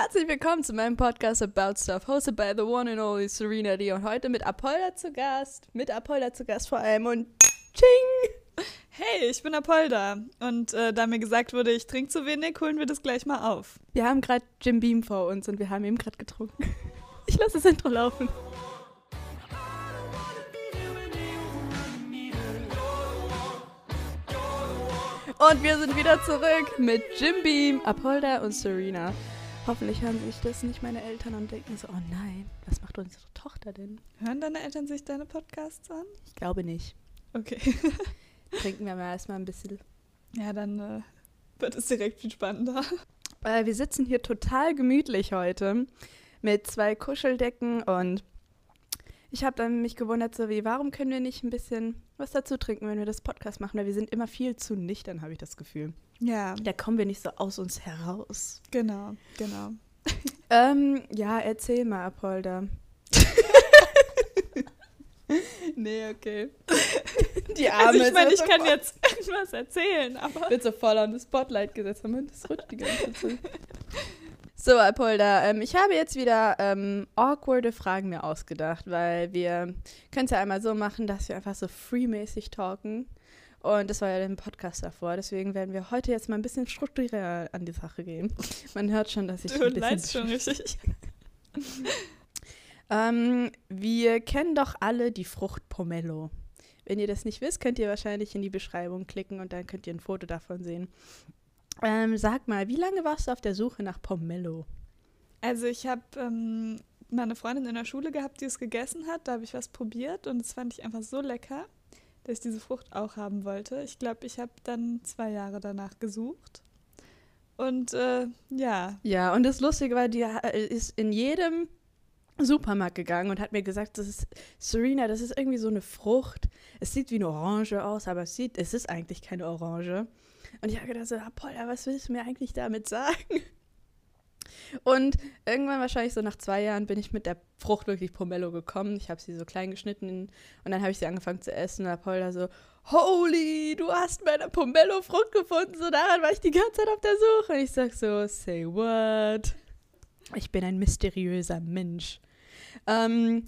Herzlich willkommen zu meinem Podcast About Stuff, hosted by the one and only Serena D. Und heute mit Apolda zu Gast, mit Apolda zu Gast vor allem und Ching! Hey, ich bin Apolda. Und äh, da mir gesagt wurde, ich trinke zu wenig, holen wir das gleich mal auf. Wir haben gerade Jim Beam vor uns und wir haben eben gerade getrunken. Ich lasse das Intro laufen. Und wir sind wieder zurück mit Jim Beam, Apolda und Serena. Hoffentlich hören sich das nicht meine Eltern und denken so, oh nein, was macht unsere Tochter denn? Hören deine Eltern sich deine Podcasts an? Ich glaube nicht. Okay. Trinken wir mal erstmal ein bisschen. Ja, dann äh, wird es direkt viel spannender. Äh, wir sitzen hier total gemütlich heute mit zwei Kuscheldecken und ich habe dann mich gewundert, so wie, warum können wir nicht ein bisschen was dazu trinken, wenn wir das Podcast machen? Weil wir sind immer viel zu nüchtern, habe ich das Gefühl. Ja. Da kommen wir nicht so aus uns heraus. Genau, genau. Ähm, ja, erzähl mal, Apolda. Nee, okay. Die Also ich meine, ich kann jetzt irgendwas erzählen, aber. wird so voll an das Spotlight gesetzt. haben. Das rutscht die ganze Zeit. So, Apolda, ähm, ich habe jetzt wieder ähm, awkwarde Fragen mir ausgedacht, weil wir können es ja einmal so machen, dass wir einfach so freemäßig talken. Und das war ja der Podcast davor, deswegen werden wir heute jetzt mal ein bisschen strukturierter an die Sache gehen. Man hört schon, dass ich Du ein bisschen schon richtig. Ähm, wir kennen doch alle die Frucht Pomelo. Wenn ihr das nicht wisst, könnt ihr wahrscheinlich in die Beschreibung klicken und dann könnt ihr ein Foto davon sehen. Ähm, sag mal, wie lange warst du auf der Suche nach Pomelo? Also ich habe ähm, mal eine Freundin in der Schule gehabt, die es gegessen hat. Da habe ich was probiert und das fand ich einfach so lecker, dass ich diese Frucht auch haben wollte. Ich glaube, ich habe dann zwei Jahre danach gesucht. Und äh, ja, Ja, und das Lustige war, die äh, ist in jedem Supermarkt gegangen und hat mir gesagt, das ist Serena, das ist irgendwie so eine Frucht. Es sieht wie eine Orange aus, aber es sieht, es ist eigentlich keine Orange. Und ich habe gedacht, so, Apollo, was willst du mir eigentlich damit sagen? Und irgendwann wahrscheinlich so nach zwei Jahren bin ich mit der Frucht wirklich Pomelo gekommen. Ich habe sie so klein geschnitten und dann habe ich sie angefangen zu essen und Apollo so, holy, du hast meine Pomelo-Frucht gefunden. So daran war ich die ganze Zeit auf der Suche. Und ich sag so, say what? Ich bin ein mysteriöser Mensch. Ähm,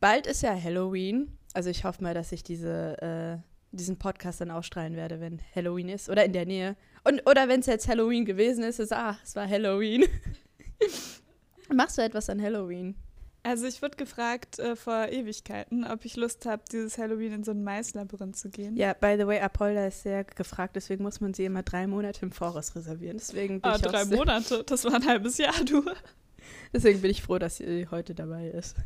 bald ist ja Halloween. Also ich hoffe mal, dass ich diese, äh, diesen Podcast dann ausstrahlen werde, wenn Halloween ist. Oder in der Nähe. Und, oder wenn es jetzt Halloween gewesen ist, ist, ah, es war Halloween. Machst du etwas an Halloween? also ich wurde gefragt äh, vor Ewigkeiten, ob ich Lust habe, dieses Halloween in so ein Maislabyrinth zu gehen. Ja, by the way, Apolda ist sehr gefragt, deswegen muss man sie immer drei Monate im Voraus reservieren. Deswegen bin, Ah, ich, drei Monate, das war ein halbes Jahr, du. deswegen bin ich froh, dass sie heute dabei ist.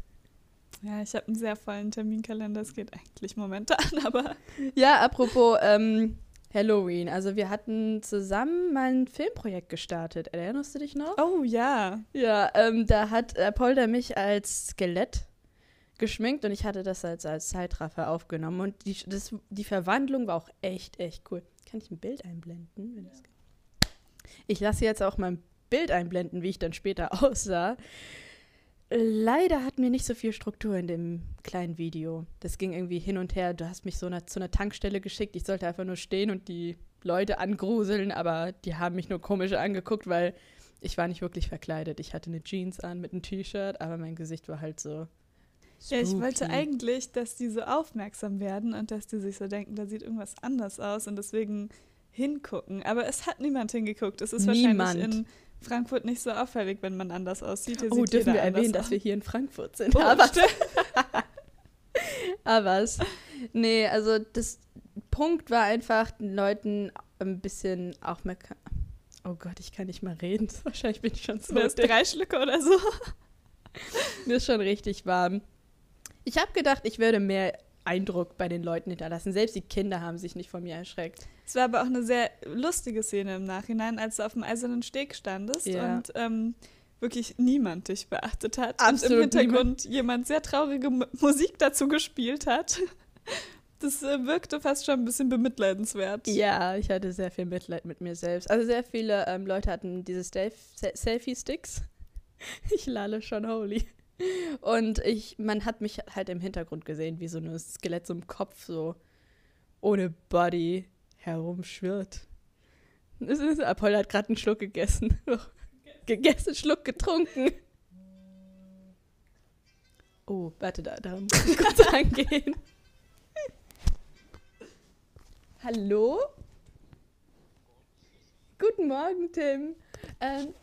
Ja, ich habe einen sehr vollen Terminkalender, es geht eigentlich momentan, aber Ja, apropos ähm, Halloween. Also wir hatten zusammen mal ein Filmprojekt gestartet. Erinnerst du dich noch? oh ja. Ja, ähm, da hat äh, Polder mich als Skelett geschminkt und ich hatte das als, als Zeitraffer aufgenommen. Und die, das, die Verwandlung war auch echt, echt cool. Kann ich ein Bild einblenden? Geht? Ich lasse jetzt auch mal ein Bild einblenden, wie ich dann später aussah. Leider hatten wir nicht so viel Struktur in dem kleinen Video. Das ging irgendwie hin und her. Du hast mich so einer, zu einer Tankstelle geschickt. Ich sollte einfach nur stehen und die Leute angruseln, aber die haben mich nur komisch angeguckt, weil ich war nicht wirklich verkleidet. Ich hatte eine Jeans an mit einem T-Shirt, aber mein Gesicht war halt so. Ja, ich wollte spooky. eigentlich, dass die so aufmerksam werden und dass die sich so denken, da sieht irgendwas anders aus und deswegen hingucken. Aber es hat niemand hingeguckt. Es ist Niemand. wahrscheinlich in Frankfurt nicht so auffällig, wenn man anders aussieht. Hier Oh, dürfen wir erwähnen, anders dass wir aus. hier in Frankfurt sind. Oh, aber, es. Nee, also das Punkt war einfach, den Leuten ein bisschen aufmerksam. Oh Gott, ich kann nicht mal reden. Wahrscheinlich bin ich schon so. Das drei Schlücke oder so? Mir ist schon richtig warm. Ich habe gedacht, ich würde mehr Eindruck bei den Leuten hinterlassen. Selbst die Kinder haben sich nicht von mir erschreckt. Es war aber auch eine sehr lustige Szene im Nachhinein, als du auf dem eisernen Steg standest Ja. und ähm, wirklich niemand dich beachtet hat. Absolut und im Hintergrund jemand sehr traurige M Musik dazu gespielt hat. Das äh, wirkte fast schon ein bisschen bemitleidenswert. Ja, ich hatte sehr viel Mitleid mit mir selbst. Also sehr viele ähm, Leute hatten diese Selfie-Sticks. Ich lalle schon holy. Und ich, man hat mich halt im Hintergrund gesehen, wie so ein Skelett so im Kopf so ohne Body herumschwirrt. Apollo hat gerade einen Schluck gegessen. gegessen, Schluck getrunken. Oh, warte, da, da muss ich kurz rangehen. Hallo? Guten Morgen, Tim. Ähm,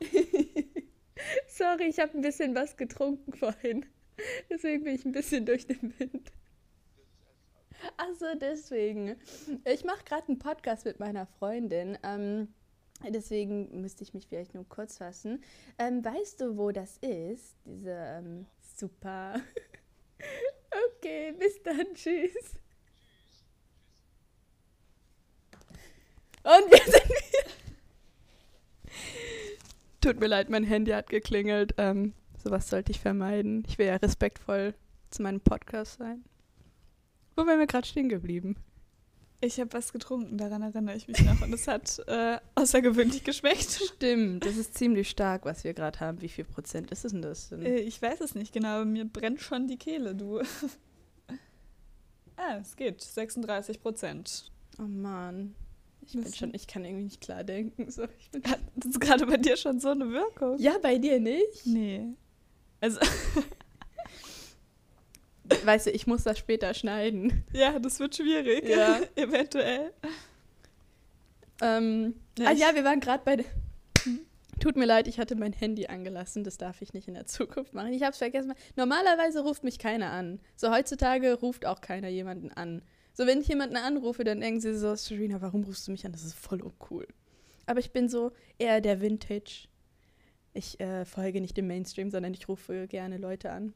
Sorry, ich habe ein bisschen was getrunken vorhin. Deswegen bin ich ein bisschen durch den Wind. Achso, deswegen. Ich mache gerade einen Podcast mit meiner Freundin. Ähm, deswegen müsste ich mich vielleicht nur kurz fassen. Ähm, weißt du, wo das ist? Diese ähm, super. okay, bis dann. Tschüss. Und wir sind wieder. Tut mir leid, mein Handy hat geklingelt. Ähm, sowas sollte ich vermeiden. Ich will ja respektvoll zu meinem Podcast sein. Wo wären wir gerade stehen geblieben? Ich habe was getrunken, daran erinnere ich mich noch. Und es hat äh, außergewöhnlich geschmeckt. Stimmt, das ist ziemlich stark, was wir gerade haben. Wie viel Prozent ist es denn das? Denn? Äh, ich weiß es nicht genau, mir brennt schon die Kehle, du. ah, es geht. 36 Prozent. Oh Mann. Ich bin schon, ich kann irgendwie nicht klar denken. So, ich bin Hat das gerade bei dir schon so eine Wirkung? ja, bei dir nicht? Nee. Also, Weißt du, ich muss das später schneiden. ja, das wird schwierig. Ja. Eventuell. Ähm, Ja, ah ja, wir waren gerade bei. der- Tut mir leid, ich hatte mein Handy angelassen. Das darf ich nicht in der Zukunft machen. Ich habe es vergessen. Normalerweise ruft mich keiner an. So heutzutage ruft auch keiner jemanden an. So wenn ich jemanden anrufe, dann denken sie so, Serena, warum rufst du mich an? Das ist voll uncool. Aber ich bin so eher der Vintage. Ich äh, folge nicht dem Mainstream, sondern ich rufe gerne Leute an.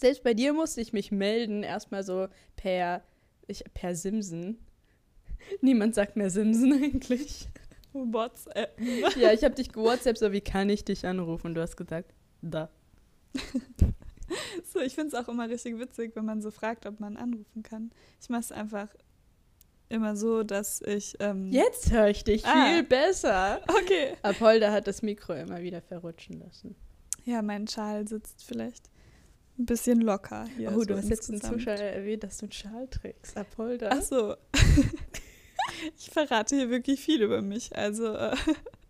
Selbst bei dir musste ich mich melden, erstmal so per, ich, per Simsen. Niemand sagt mehr Simsen eigentlich. WhatsApp. Ja, ich habe dich gewhatsappt, so wie kann ich dich anrufen? Und du hast gesagt, da. So, ich finde es auch immer richtig witzig, wenn man so fragt, ob man anrufen kann. Ich mache es einfach immer so, dass ich. Ähm, Jetzt höre ich dich Ah. viel besser. Okay. Apolda hat das Mikro immer wieder verrutschen lassen. Ja, mein Schal sitzt vielleicht ein bisschen locker hier. oh, so du hast jetzt einen insgesamt. Zuschauer erwähnt, dass du einen Schal trägst. Apolda. Ach so. ich verrate hier wirklich viel über mich. Also, äh,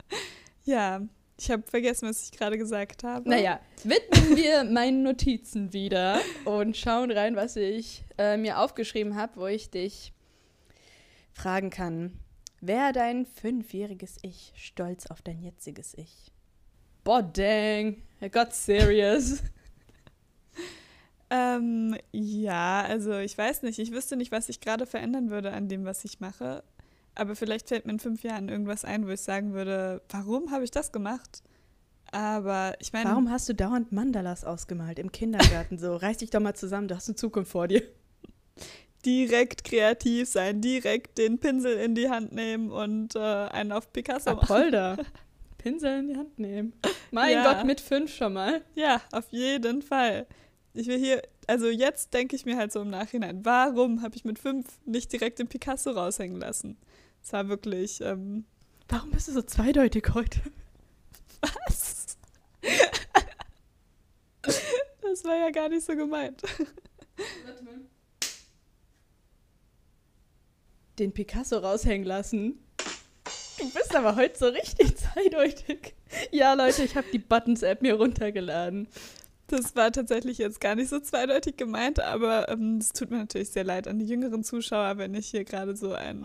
ja, ich habe vergessen, was ich gerade gesagt habe. Naja, widmen wir meinen Notizen wieder und schauen rein, was ich äh, mir aufgeschrieben habe, wo ich dich fragen kann. Wäre dein fünfjähriges Ich stolz auf dein jetziges Ich? Boah, dang. I got serious. Ähm, ja, also ich weiß nicht. Ich wüsste nicht, was ich gerade verändern würde an dem, was ich mache. Aber vielleicht fällt mir in fünf Jahren irgendwas ein, wo ich sagen würde, warum habe ich das gemacht? Aber ich meine, Warum hast du dauernd Mandalas ausgemalt im Kindergarten? So, reiß dich doch mal zusammen, du hast eine Zukunft vor dir. direkt kreativ sein, direkt den Pinsel in die Hand nehmen und äh, einen auf Picasso machen. Apolda. Pinsel in die Hand nehmen. Mein Ja. Gott, mit fünf schon mal. Ja, auf jeden Fall. Ich will hier, also jetzt denke ich mir halt so im Nachhinein, warum habe ich mit fünf nicht direkt den Picasso raushängen lassen? Es war wirklich, ähm, Warum bist du so zweideutig heute? was? das war ja gar nicht so gemeint. Den Picasso raushängen lassen. Du bist aber heute so richtig zweideutig. Ja, Leute, ich habe die Buttons-App mir runtergeladen. Das war tatsächlich jetzt gar nicht so zweideutig gemeint, aber ähm, es tut mir natürlich sehr leid an die jüngeren Zuschauer, wenn ich hier gerade so ein.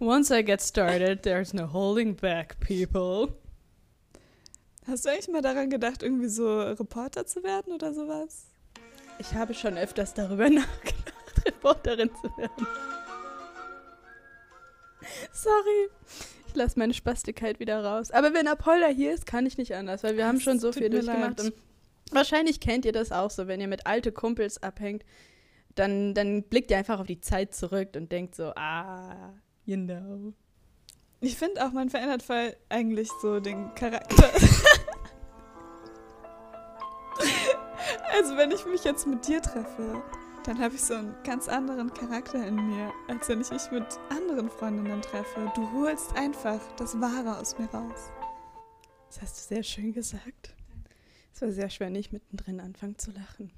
Once I get started, there's no holding back, people. Hast du eigentlich mal daran gedacht, irgendwie so Reporter zu werden oder sowas? Ich habe schon öfters darüber nachgedacht, Reporterin zu werden. Sorry. Ich lasse meine Spastigkeit wieder raus. Aber wenn Apolda hier ist, kann ich nicht anders, weil wir haben Es schon so viel durchgemacht. leid. Und wahrscheinlich kennt ihr das auch so, wenn ihr mit alte Kumpels abhängt, dann, dann blickt ihr einfach auf die Zeit zurück und denkt so, ah, you know. Ich finde auch, man verändert voll eigentlich so den Charakter. also wenn ich mich jetzt mit dir treffe, dann habe ich so einen ganz anderen Charakter in mir, als wenn ich mich mit anderen Freundinnen treffe. Du holst einfach das Wahre aus mir raus. Das hast du sehr schön gesagt. Es war sehr schwer, nicht mittendrin anfangen zu lachen.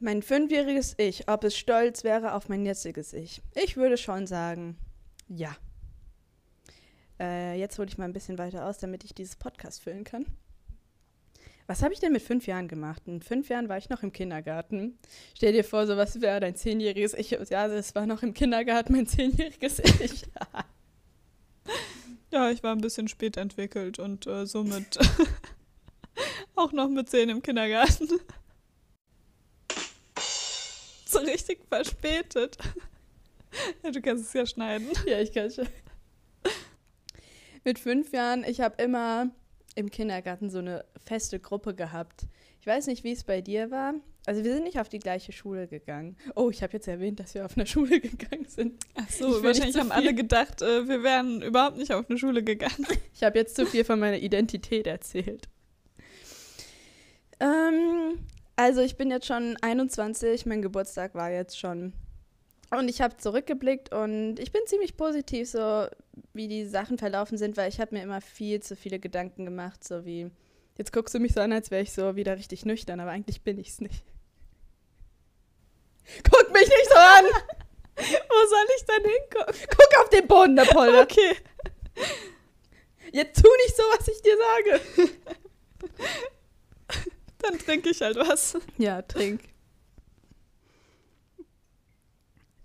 mein fünfjähriges Ich, ob es stolz wäre auf mein jetziges Ich. Ich würde schon sagen, ja. Äh, jetzt hole ich mal ein bisschen weiter aus, damit ich dieses Podcast füllen kann. Was habe ich denn mit fünf Jahren gemacht? In fünf Jahren war ich noch im Kindergarten. Stell dir vor, so was wäre dein zehnjähriges Ich. Ja, es war noch im Kindergarten mein zehnjähriges Ich. ja, ich war ein bisschen spät entwickelt und äh, somit auch noch mit zehn im Kindergarten. so richtig verspätet. Ja, du kannst es ja schneiden. Ja, ich kann es schon. Mit fünf Jahren, ich habe immer im Kindergarten so eine feste Gruppe gehabt. Ich weiß nicht, wie es bei dir war. Also wir sind nicht auf die gleiche Schule gegangen. Oh, ich habe jetzt erwähnt, dass wir auf eine Schule gegangen sind. Ach so, wahrscheinlich haben alle gedacht, äh, wir wären überhaupt nicht auf eine Schule gegangen. Ich habe jetzt zu viel von meiner Identität erzählt. Ähm, also ich bin jetzt schon 21, mein Geburtstag war jetzt schon. Und ich habe zurückgeblickt und ich bin ziemlich positiv, so wie die Sachen verlaufen sind, weil ich habe mir immer viel zu viele Gedanken gemacht, so wie, jetzt guckst du mich so an, als wäre ich so wieder richtig nüchtern, aber eigentlich bin ich es nicht. Guck mich nicht so an! Wo soll ich denn hingucken? Guck auf den Boden, der Polder. Okay. Jetzt tu nicht so, was ich dir sage. Dann trinke ich halt was. Ja, trink.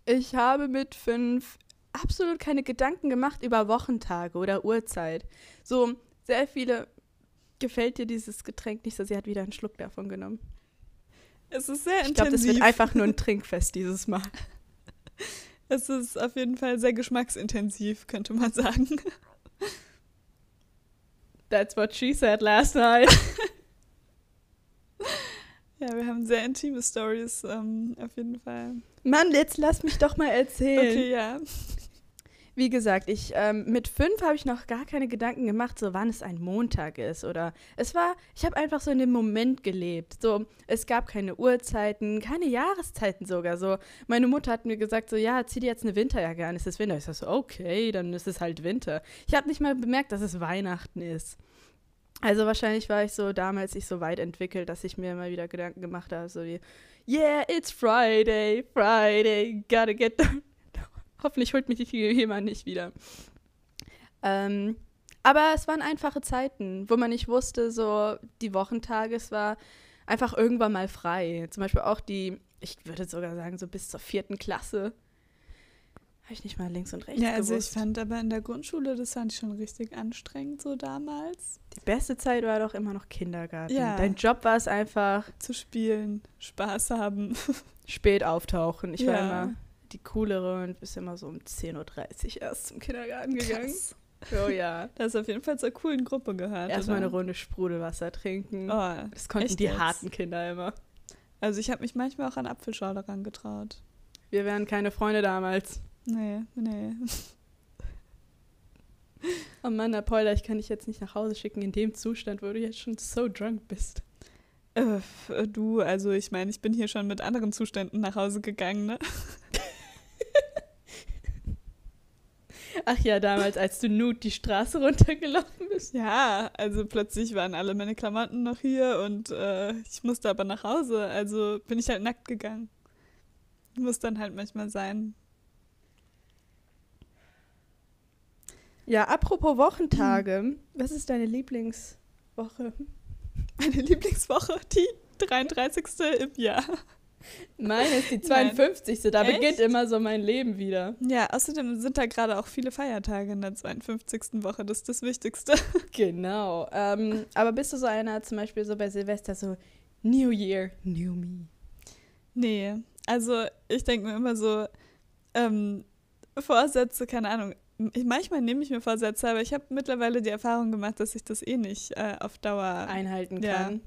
Ich habe mit fünf absolut keine Gedanken gemacht über Wochentage oder Uhrzeit. So, sehr viele. Gefällt dir dieses Getränk nicht so? Sie hat wieder einen Schluck davon genommen. Es ist sehr Ich intensiv. glaube, das wird einfach nur ein Trinkfest dieses Mal. Es ist auf jeden Fall sehr geschmacksintensiv, könnte man sagen. That's what she said last night. Ja, wir haben sehr intime Stories, ähm, auf jeden Fall. Mann, jetzt lass mich doch mal erzählen. Okay, ja. Wie gesagt, ich ähm, mit fünf habe ich noch gar keine Gedanken gemacht, so wann es ein Montag ist oder es war, ich habe einfach so in dem Moment gelebt. So, es gab keine Uhrzeiten, keine Jahreszeiten sogar. So, meine Mutter hat mir gesagt, so ja, zieh dir jetzt eine Winterjacke an, es ist Winter. Ich sag so, okay, dann ist es halt Winter. Ich habe nicht mal bemerkt, dass es Weihnachten ist. Also wahrscheinlich war ich so damals nicht so weit entwickelt, dass ich mir immer wieder Gedanken gemacht habe, so wie, yeah, it's Friday, Friday, gotta get down. Hoffentlich holt mich jemand nicht wieder. Ähm, aber es waren einfache Zeiten, wo man nicht wusste, so die Wochentage, es war einfach irgendwann mal frei. Zum Beispiel auch die, ich würde sogar sagen, so bis zur vierten Klasse. Habe ich nicht mal links und rechts Ja, also gewusst. ich fand aber in der Grundschule, das fand ich schon richtig anstrengend so damals. die beste Zeit war doch immer noch Kindergarten. Ja. Dein Job war es einfach, Zu spielen, Spaß haben. spät auftauchen. Ich war Ja. immer die coolere und bis immer so um 10.30 Uhr erst zum Kindergarten gegangen. Krass. Oh ja. Das ist auf jeden Fall zur coolen Gruppe gehört. Erstmal eine? Runde Sprudelwasser trinken. Oh, das konnten die jetzt? harten Kinder immer. also ich habe mich manchmal auch an Apfelschorle rangetraut. Wir wären keine Freunde damals. Nee, nee. Oh Mann, Apolda, ich kann dich jetzt nicht nach Hause schicken in dem Zustand, wo du jetzt schon so drunk bist. Äh, du, also ich meine, ich bin hier schon mit anderen Zuständen nach Hause gegangen, ne? Ach ja, damals, als du nude die Straße runtergelaufen bist. Ja, also plötzlich waren alle meine Klamotten noch hier und äh, ich musste aber nach Hause. Also bin ich halt nackt gegangen. Muss dann halt manchmal sein. Ja, apropos Wochentage. Was ist deine Lieblingswoche? Meine Lieblingswoche, die 33. im Jahr. Meine ist die Nein. 52. Da Echt? beginnt immer so mein Leben wieder. Ja, außerdem sind da gerade auch viele Feiertage in der 52. Woche. Das ist das Wichtigste. Genau. Ähm, aber bist du so einer, zum Beispiel so bei Silvester, so New Year, New Me? Nee, also ich denke mir immer so, ähm, Vorsätze, keine Ahnung. Ich, manchmal nehme ich mir Vorsätze, aber ich habe mittlerweile die Erfahrung gemacht, dass ich das eh nicht äh, auf Dauer. einhalten Ja. kann.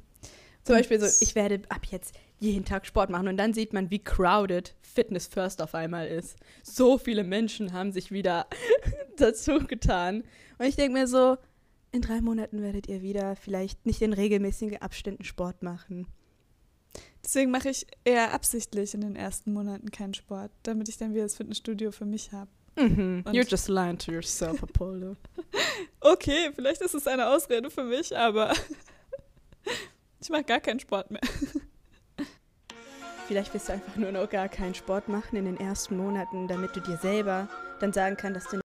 Zum Und- Beispiel so, ich werde ab jetzt jeden Tag Sport machen und dann sieht man, wie crowded Fitness First auf einmal ist. So viele Menschen haben sich wieder dazu getan. Und ich denke mir so, in drei Monaten werdet ihr wieder vielleicht nicht in regelmäßigen Abständen Sport machen. Deswegen mache ich eher absichtlich in den ersten Monaten keinen Sport, damit ich dann wieder das Fitnessstudio für mich habe. Mhm. You're just lying to yourself, Apollo. Okay, vielleicht ist es eine Ausrede für mich, aber ich mache gar keinen Sport mehr. Vielleicht willst du einfach nur noch gar keinen Sport machen in den ersten Monaten, damit du dir selber dann sagen kannst, dass du